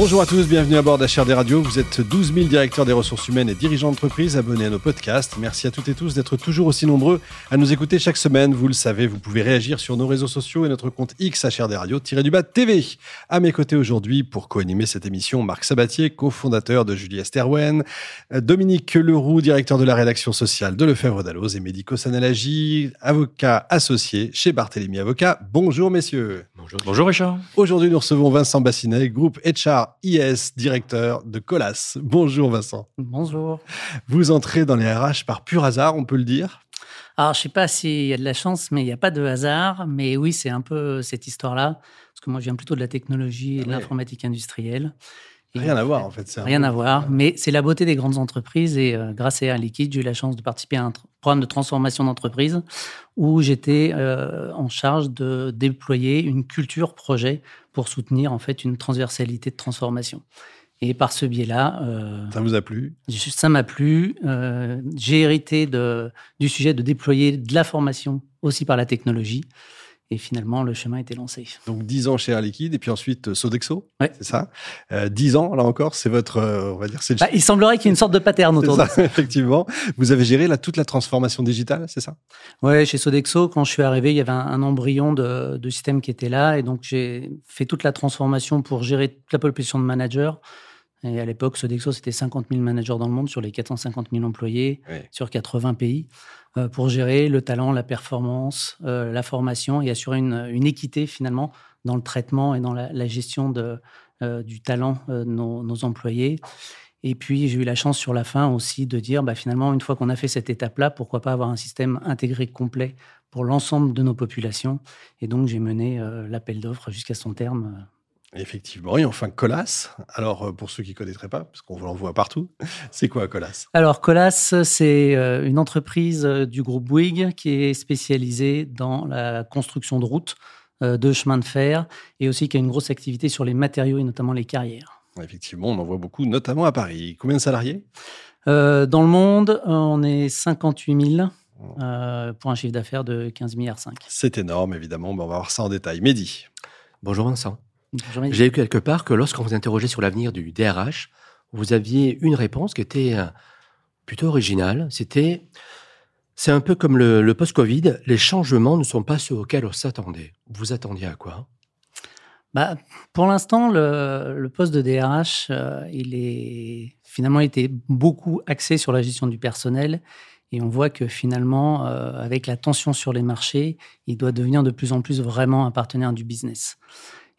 Bonjour à tous, bienvenue à bord d'HRD Radio. Vous êtes 12 000 directeurs des ressources humaines et dirigeants d'entreprise abonnés à nos podcasts. Merci à toutes et tous d'être toujours aussi nombreux à nous écouter chaque semaine. Vous le savez, vous pouvez réagir sur nos réseaux sociaux et notre compte X HRD Radio-du-bas TV. À mes côtés aujourd'hui, pour co-animer cette émission, Marc Sabatier, cofondateur de Julie Esterwen, Dominique Leroux, directeur de la rédaction sociale de Lefebvre d'Alloz et Médico Sanalagie, avocat associé chez Barthélémy Avocat. Bonjour messieurs. Bonjour. Bonjour Richard. Aujourd'hui, nous recevons Vincent Bassinet, groupe HR IS, directeur de Colas. Bonjour Vincent. Bonjour. Vous entrez dans les RH par pur hasard, on peut le dire? Alors, je sais pas s'il y a de la chance, mais il n'y a pas de hasard. Mais oui, c'est un peu cette histoire-là. Parce que moi, je viens plutôt de la technologie et de l'informatique industrielle. Rien à voir, en fait. Rien à voir, mais c'est la beauté des grandes entreprises. Et euh, grâce à Air Liquide, j'ai eu la chance de participer à un programme de transformation d'entreprise où j'étais euh, en charge de déployer une culture projet pour soutenir en fait une transversalité de transformation. Et par ce biais-là, euh, ça vous a plu? Ça m'a plu. J'ai hérité de, du sujet de déployer de la formation aussi par la technologie. Et finalement, le chemin a été lancé. Donc 10 ans chez Air Liquide et puis ensuite euh, Sodexo, c'est ça euh, 10 ans, là encore, c'est votre, euh, on va dire, c'est bah, Il semblerait qu'il y ait une sorte de pattern autour de ça. effectivement. Vous avez géré là, toute la transformation digitale, c'est ça? Oui, chez Sodexo, quand je suis arrivé, il y avait un, embryon de, de, système qui était là. Et donc, j'ai fait toute la transformation pour gérer toute la population de managers. Et à l'époque, Sodexo, c'était 50 000 managers dans le monde sur les 450 000 employés, sur 80 pays. Euh, pour gérer le talent, la performance, euh, la formation et assurer une, équité finalement dans le traitement et dans la, gestion euh, du talent de nos, employés. Et puis, j'ai eu la chance sur la fin aussi de dire, bah, finalement, une fois qu'on a fait cette étape-là, pourquoi pas avoir un système intégré complet pour l'ensemble de nos populations. Et donc, j'ai mené l'appel d'offres jusqu'à son terme Effectivement, et enfin Colas. Alors euh, pour ceux qui ne connaîtraient pas, parce qu'on l'envoie partout, c'est quoi Colas? Alors Colas, c'est euh, une entreprise euh, du groupe Bouygues qui est spécialisée dans la construction de routes, de chemins de fer, et aussi qui a une grosse activité sur les matériaux et notamment les carrières. Effectivement, on en voit beaucoup, notamment à Paris. Combien de salariés? Dans le monde, on est 58 000. pour un chiffre d'affaires de 15 milliards 5. C'est énorme, évidemment. on va voir ça en détail. Mehdi. Bonjour Vincent. J'ai lu quelque part que lorsqu'on vous interrogeait sur l'avenir du DRH, vous aviez une réponse qui était euh, plutôt originale. C'était c'est un peu comme le, post-Covid, les changements ne sont pas ceux auxquels on s'attendait. Vous attendiez à quoi? Bah, Pour l'instant, le, poste de DRH, euh, il est finalement été beaucoup axé sur la gestion du personnel. Et on voit que finalement, euh, avec la tension sur les marchés, il doit devenir de plus en plus vraiment un partenaire du business.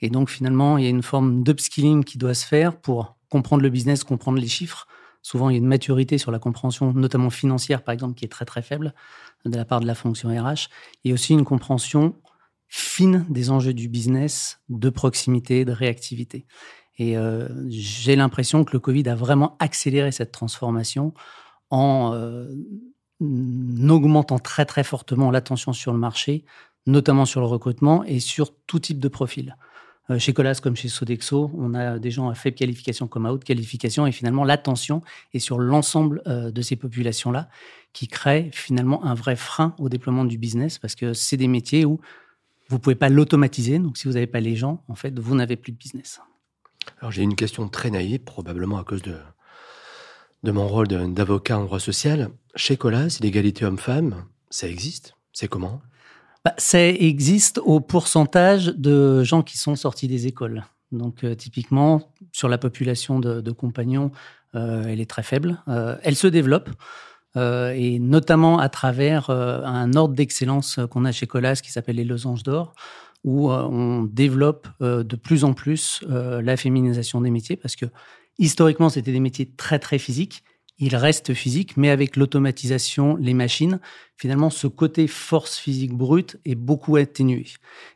Et donc, finalement, il y a une forme d'upskilling qui doit se faire pour comprendre le business, comprendre les chiffres. Souvent, il y a une maturité sur la compréhension, notamment financière, par exemple, qui est très, très faible de la part de la fonction RH. Et aussi une compréhension fine des enjeux du business, de proximité, de réactivité. Et euh, j'ai l'impression que le Covid a vraiment accéléré cette transformation en euh, augmentant très, très fortement l'attention sur le marché, notamment sur le recrutement et sur tout type de profil. Euh, chez Colas comme chez Sodexo, on a des gens à faible qualification comme à haute qualification et finalement l'attention est sur l'ensemble euh, de ces populations-là qui créent finalement un vrai frein au déploiement du business parce que c'est des métiers où vous ne pouvez pas l'automatiser. Donc si vous n'avez pas les gens, en fait, vous n'avez plus de business. Alors j'ai une question très naïve, probablement à cause de, de mon rôle d'avocat en droit social. Chez Colas, l'égalité homme-femme, ça existe? C'est comment? Bah, ça existe au pourcentage de gens qui sont sortis des écoles. Donc euh, typiquement, sur la population de, compagnons, euh, elle est très faible. Euh, elle se développe, et notamment à travers un ordre d'excellence qu'on a chez Colas qui s'appelle les losanges d'or, où on développe de plus en plus la féminisation des métiers, parce que historiquement, c'était des métiers très très physiques, il reste physique, mais avec l'automatisation, les machines, finalement, ce côté force physique brute est beaucoup atténué.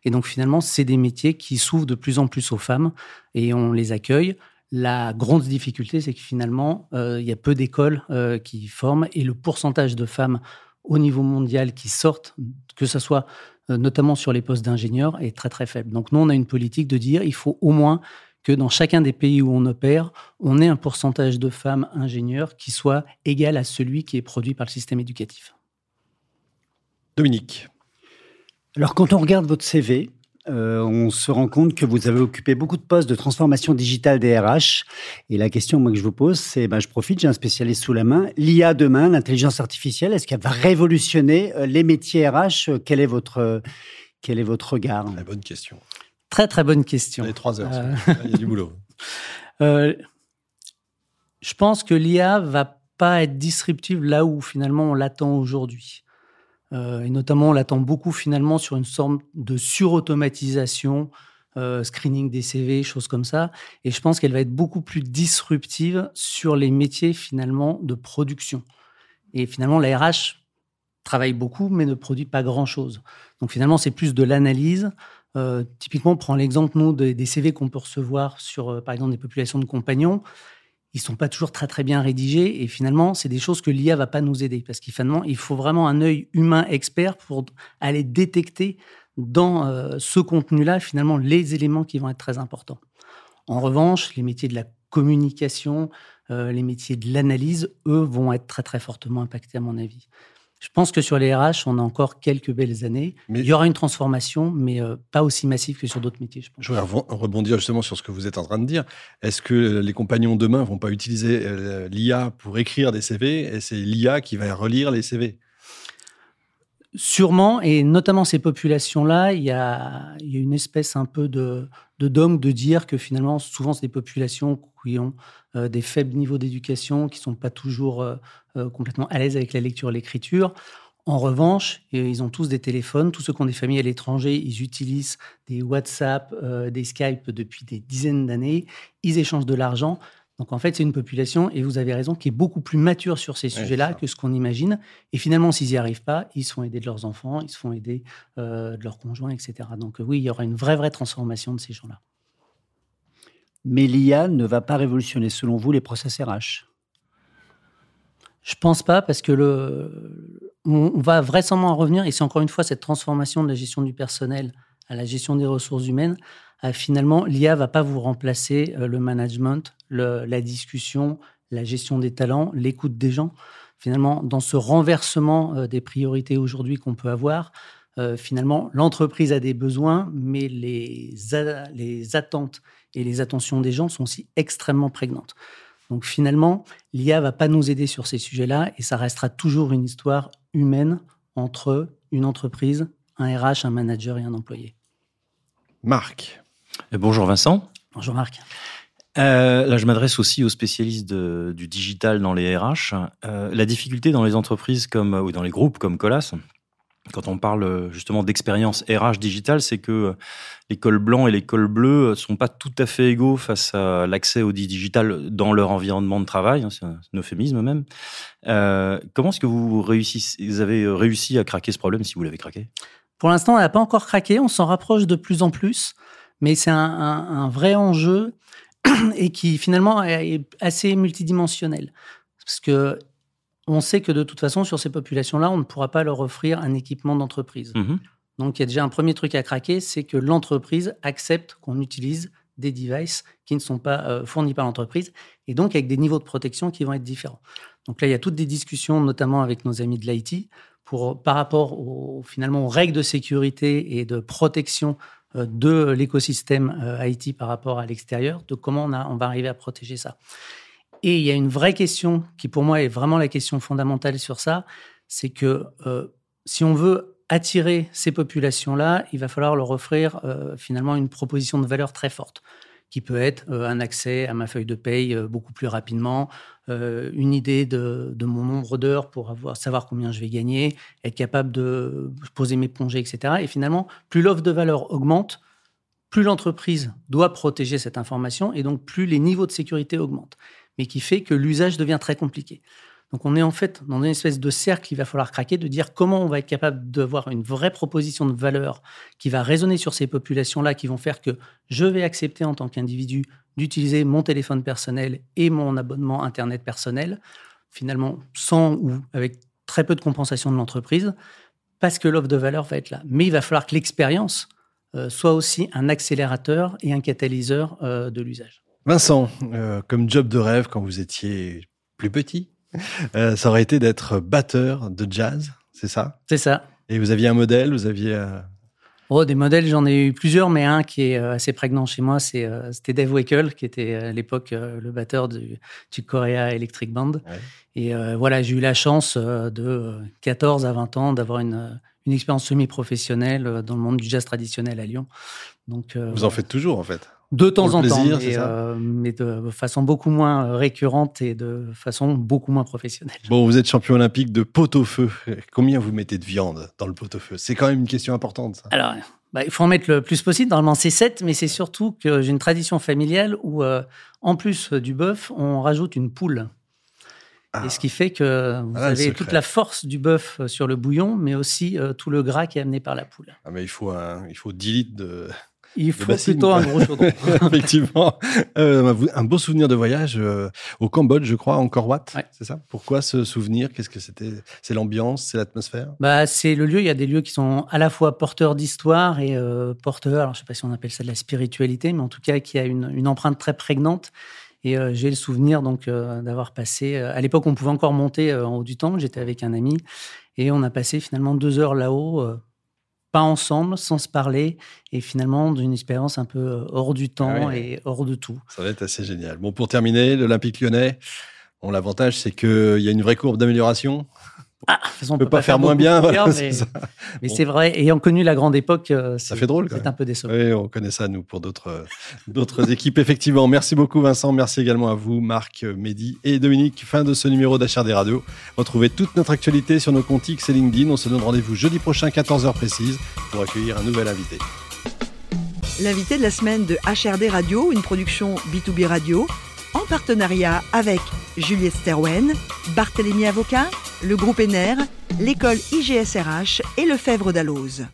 Et donc, finalement, c'est des métiers qui s'ouvrent de plus en plus aux femmes et on les accueille. La grande difficulté, c'est que finalement, euh, il y a peu d'écoles euh, qui forment et le pourcentage de femmes au niveau mondial qui sortent, que ce soit notamment sur les postes d'ingénieurs, est très très faible. Donc nous, on a une politique de dire il faut au moins que dans chacun des pays où on opère, on ait un pourcentage de femmes ingénieurs qui soit égal à celui qui est produit par le système éducatif. Dominique. Alors quand on regarde votre CV, euh, on se rend compte que vous avez occupé beaucoup de postes de transformation digitale des RH. Et la question moi, que je vous pose, c'est, ben, je profite, j'ai un spécialiste sous la main. L'IA demain, l'intelligence artificielle, est-ce qu'elle va révolutionner euh, les métiers RH Quel est votre, quel est votre regard? La bonne question. Très très bonne question. Les trois heures, euh, il y a du boulot. je pense que l'IA va pas être disruptive là où finalement on l'attend aujourd'hui. Euh, et notamment, on l'attend beaucoup finalement sur une sorte de surautomatisation, euh, screening des CV, choses comme ça. Et je pense qu'elle va être beaucoup plus disruptive sur les métiers finalement de production. Et finalement, la RH travaille beaucoup, mais ne produit pas grand-chose. Donc finalement, c'est plus de l'analyse. Euh, typiquement, on prend l'exemple, nous, des, CV qu'on peut recevoir sur, par exemple, des populations de compagnons ils sont pas toujours très très bien rédigés et finalement c'est des choses que l'IA va pas nous aider parce qu'il il faut vraiment un œil humain expert pour aller détecter dans euh, ce contenu-là finalement les éléments qui vont être très importants. En revanche, les métiers de la communication, euh, les métiers de l'analyse, eux, vont être très très fortement impactés à mon avis. Je pense que sur les RH, on a encore quelques belles années. Il y aura une transformation, mais euh, pas aussi massive que sur d'autres métiers. Je, pense. je voudrais rebondir justement sur ce que vous êtes en train de dire. Est-ce que les compagnons demain vont pas utiliser euh, l'IA pour écrire des CV et c'est l'IA qui va relire les CV Sûrement, et notamment ces populations-là, il y a, une espèce un peu de, de dogme de dire que finalement, souvent, c'est des populations qui ont euh, des faibles niveaux d'éducation, qui ne sont pas toujours euh, euh, complètement à l'aise avec la lecture et l'écriture. En revanche, ils ont tous des téléphones. Tous ceux qui ont des familles à l'étranger, ils utilisent des WhatsApp, des Skype depuis des dizaines d'années. Ils échangent de l'argent. Donc en fait, c'est une population, et vous avez raison, qui est beaucoup plus mature sur ces sujets-là que ce qu'on imagine. Et finalement, s'ils n'y arrivent pas, ils se font aider de leurs enfants, ils se font aider euh, de leurs conjoints, etc. Donc oui, il y aura une vraie, vraie transformation de ces gens-là. Mais l'IA ne va pas révolutionner, selon vous, les process RH Je pense pas, parce que le, on, va vraisemblablement revenir, et c'est encore une fois cette transformation de la gestion du personnel à la gestion des ressources humaines, finalement, l'IA va pas vous remplacer euh, le management, la discussion, la gestion des talents, l'écoute des gens. Finalement, dans ce renversement euh, des priorités aujourd'hui qu'on peut avoir, euh, finalement, l'entreprise a des besoins, mais les, les attentes et les attentions des gens sont aussi extrêmement prégnantes. Donc finalement, l'IA va pas nous aider sur ces sujets-là et ça restera toujours une histoire humaine entre une entreprise, un RH, un manager et un employé. Marc. Bonjour Vincent. Bonjour Marc. Euh, là, je m'adresse aussi aux spécialistes du digital dans les RH. Euh, la difficulté dans les entreprises comme ou dans les groupes comme Colas, quand on parle justement d'expérience RH digitale, c'est que les cols blancs et les cols bleus sont pas tout à fait égaux face à l'accès au digital dans leur environnement de travail. Hein, c'est un euphémisme même. Euh, comment est-ce que vous, réussissez, vous avez réussi à craquer ce problème si vous l'avez craqué? Pour l'instant, on n'a pas encore craqué. On s'en rapproche de plus en plus mais c'est un, vrai enjeu et qui finalement est assez multidimensionnel. Parce que on sait que de toute façon, sur ces populations-là, on ne pourra pas leur offrir un équipement d'entreprise. Mmh Donc, il y a déjà un premier truc à craquer, c'est que l'entreprise accepte qu'on utilise des devices qui ne sont pas euh, fournis par l'entreprise et donc avec des niveaux de protection qui vont être différents. Donc là, il y a toutes des discussions, notamment avec nos amis de l'IT, pour par rapport aux, finalement aux règles de sécurité et de protection de l'écosystème euh, IT par rapport à l'extérieur, de comment on, on va arriver à protéger ça. Et il y a une vraie question qui pour moi est vraiment la question fondamentale sur ça, c'est que euh, si on veut attirer ces populations-là, il va falloir leur offrir finalement une proposition de valeur très forte qui peut être euh, un accès à ma feuille de paye euh, beaucoup plus rapidement, euh, une idée de, mon nombre d'heures pour avoir, savoir combien je vais gagner, être capable de poser mes congés, etc. Et finalement, plus l'offre de valeur augmente, plus l'entreprise doit protéger cette information et donc plus les niveaux de sécurité augmentent, mais qui fait que l'usage devient très compliqué. Donc on est en fait dans une espèce de cercle qu'il va falloir craquer, de dire comment on va être capable d'avoir une vraie proposition de valeur qui va résonner sur ces populations-là, qui vont faire que je vais accepter en tant qu'individu d'utiliser mon téléphone personnel et mon abonnement Internet personnel, finalement sans ou avec très peu de compensation de l'entreprise, parce que l'offre de valeur va être là. Mais il va falloir que l'expérience euh, soit aussi un accélérateur et un catalyseur euh, de l'usage. Vincent, euh, comme job de rêve quand vous étiez plus petit, ça aurait été d'être batteur de jazz, c'est ça? C'est ça. Et vous aviez un modèle, vous aviez Oh, des modèles, j'en ai eu plusieurs, mais un qui est assez prégnant chez moi, c'était Dave Wackel, qui était à l'époque le batteur du, du, Korea Electric Band. Et voilà, j'ai eu la chance de 14 à 20 ans d'avoir une, une expérience semi-professionnelle euh, dans le monde du jazz traditionnel à Lyon. Donc, euh, Vous en faites toujours, en fait de temps en temps, mais, euh, mais, de façon beaucoup moins récurrente et de façon beaucoup moins professionnelle. Bon, vous êtes champion olympique de pot-au-feu. Combien vous mettez de viande dans le pot-au-feu C'est quand même une question importante. Ça. Alors, bah, il faut en mettre le plus possible. Normalement, c'est 7, mais c'est surtout que j'ai une tradition familiale où, en plus du bœuf, on rajoute une poule. Et ce qui fait que vous ah, avez toute la force du bœuf euh, sur le bouillon, mais aussi euh, tout le gras qui est amené par la poule. Ah, mais il faut, il faut 10 litres de. Il faut plutôt un gros chaudron. Effectivement. Euh, un beau souvenir de voyage au Cambodge, je crois, en Korwat. C'est ça? Pourquoi ce souvenir? Qu'est-ce que c'était? C'est l'ambiance C'est l'atmosphère? Bah, C'est le lieu. Il y a des lieux qui sont à la fois porteurs d'histoire et porteurs, alors je ne sais pas si on appelle ça de la spiritualité, mais en tout cas qui a une, une empreinte très prégnante. Et euh, j'ai le souvenir donc euh, d'avoir passé. Euh, à l'époque, on pouvait encore monter en haut du temple. J'étais avec un ami et on a passé finalement deux heures là-haut, pas ensemble, sans se parler, et finalement d'une expérience un peu hors du temps ah et hors de tout. Ça va être assez génial. Bon, pour terminer, l'Olympique Lyonnais. Bon, l'avantage, c'est qu'il y a une vraie courbe d'amélioration. Ah, on peut pas, faire, moins bien. mais, c'est vrai. Ayant connu la grande époque, euh, ça fait drôle. C'est un peu décevant. Oui, on connaît ça nous pour d'autres euh, d'autres équipes effectivement. Merci beaucoup Vincent. Merci également à vous Marc, Mehdi et Dominique. Fin de ce numéro d'HRD Radio. Retrouvez toute notre actualité sur nos comptes X et LinkedIn. On se donne rendez-vous jeudi prochain 14h précise pour accueillir un nouvel invité. L'invité de la semaine de HRD Radio, une production B2B Radio en partenariat avec Juliette Sterwen, Barthélémy Avocat, le groupe ENER, l'école IGSRH et le Fèvre d'Alloz.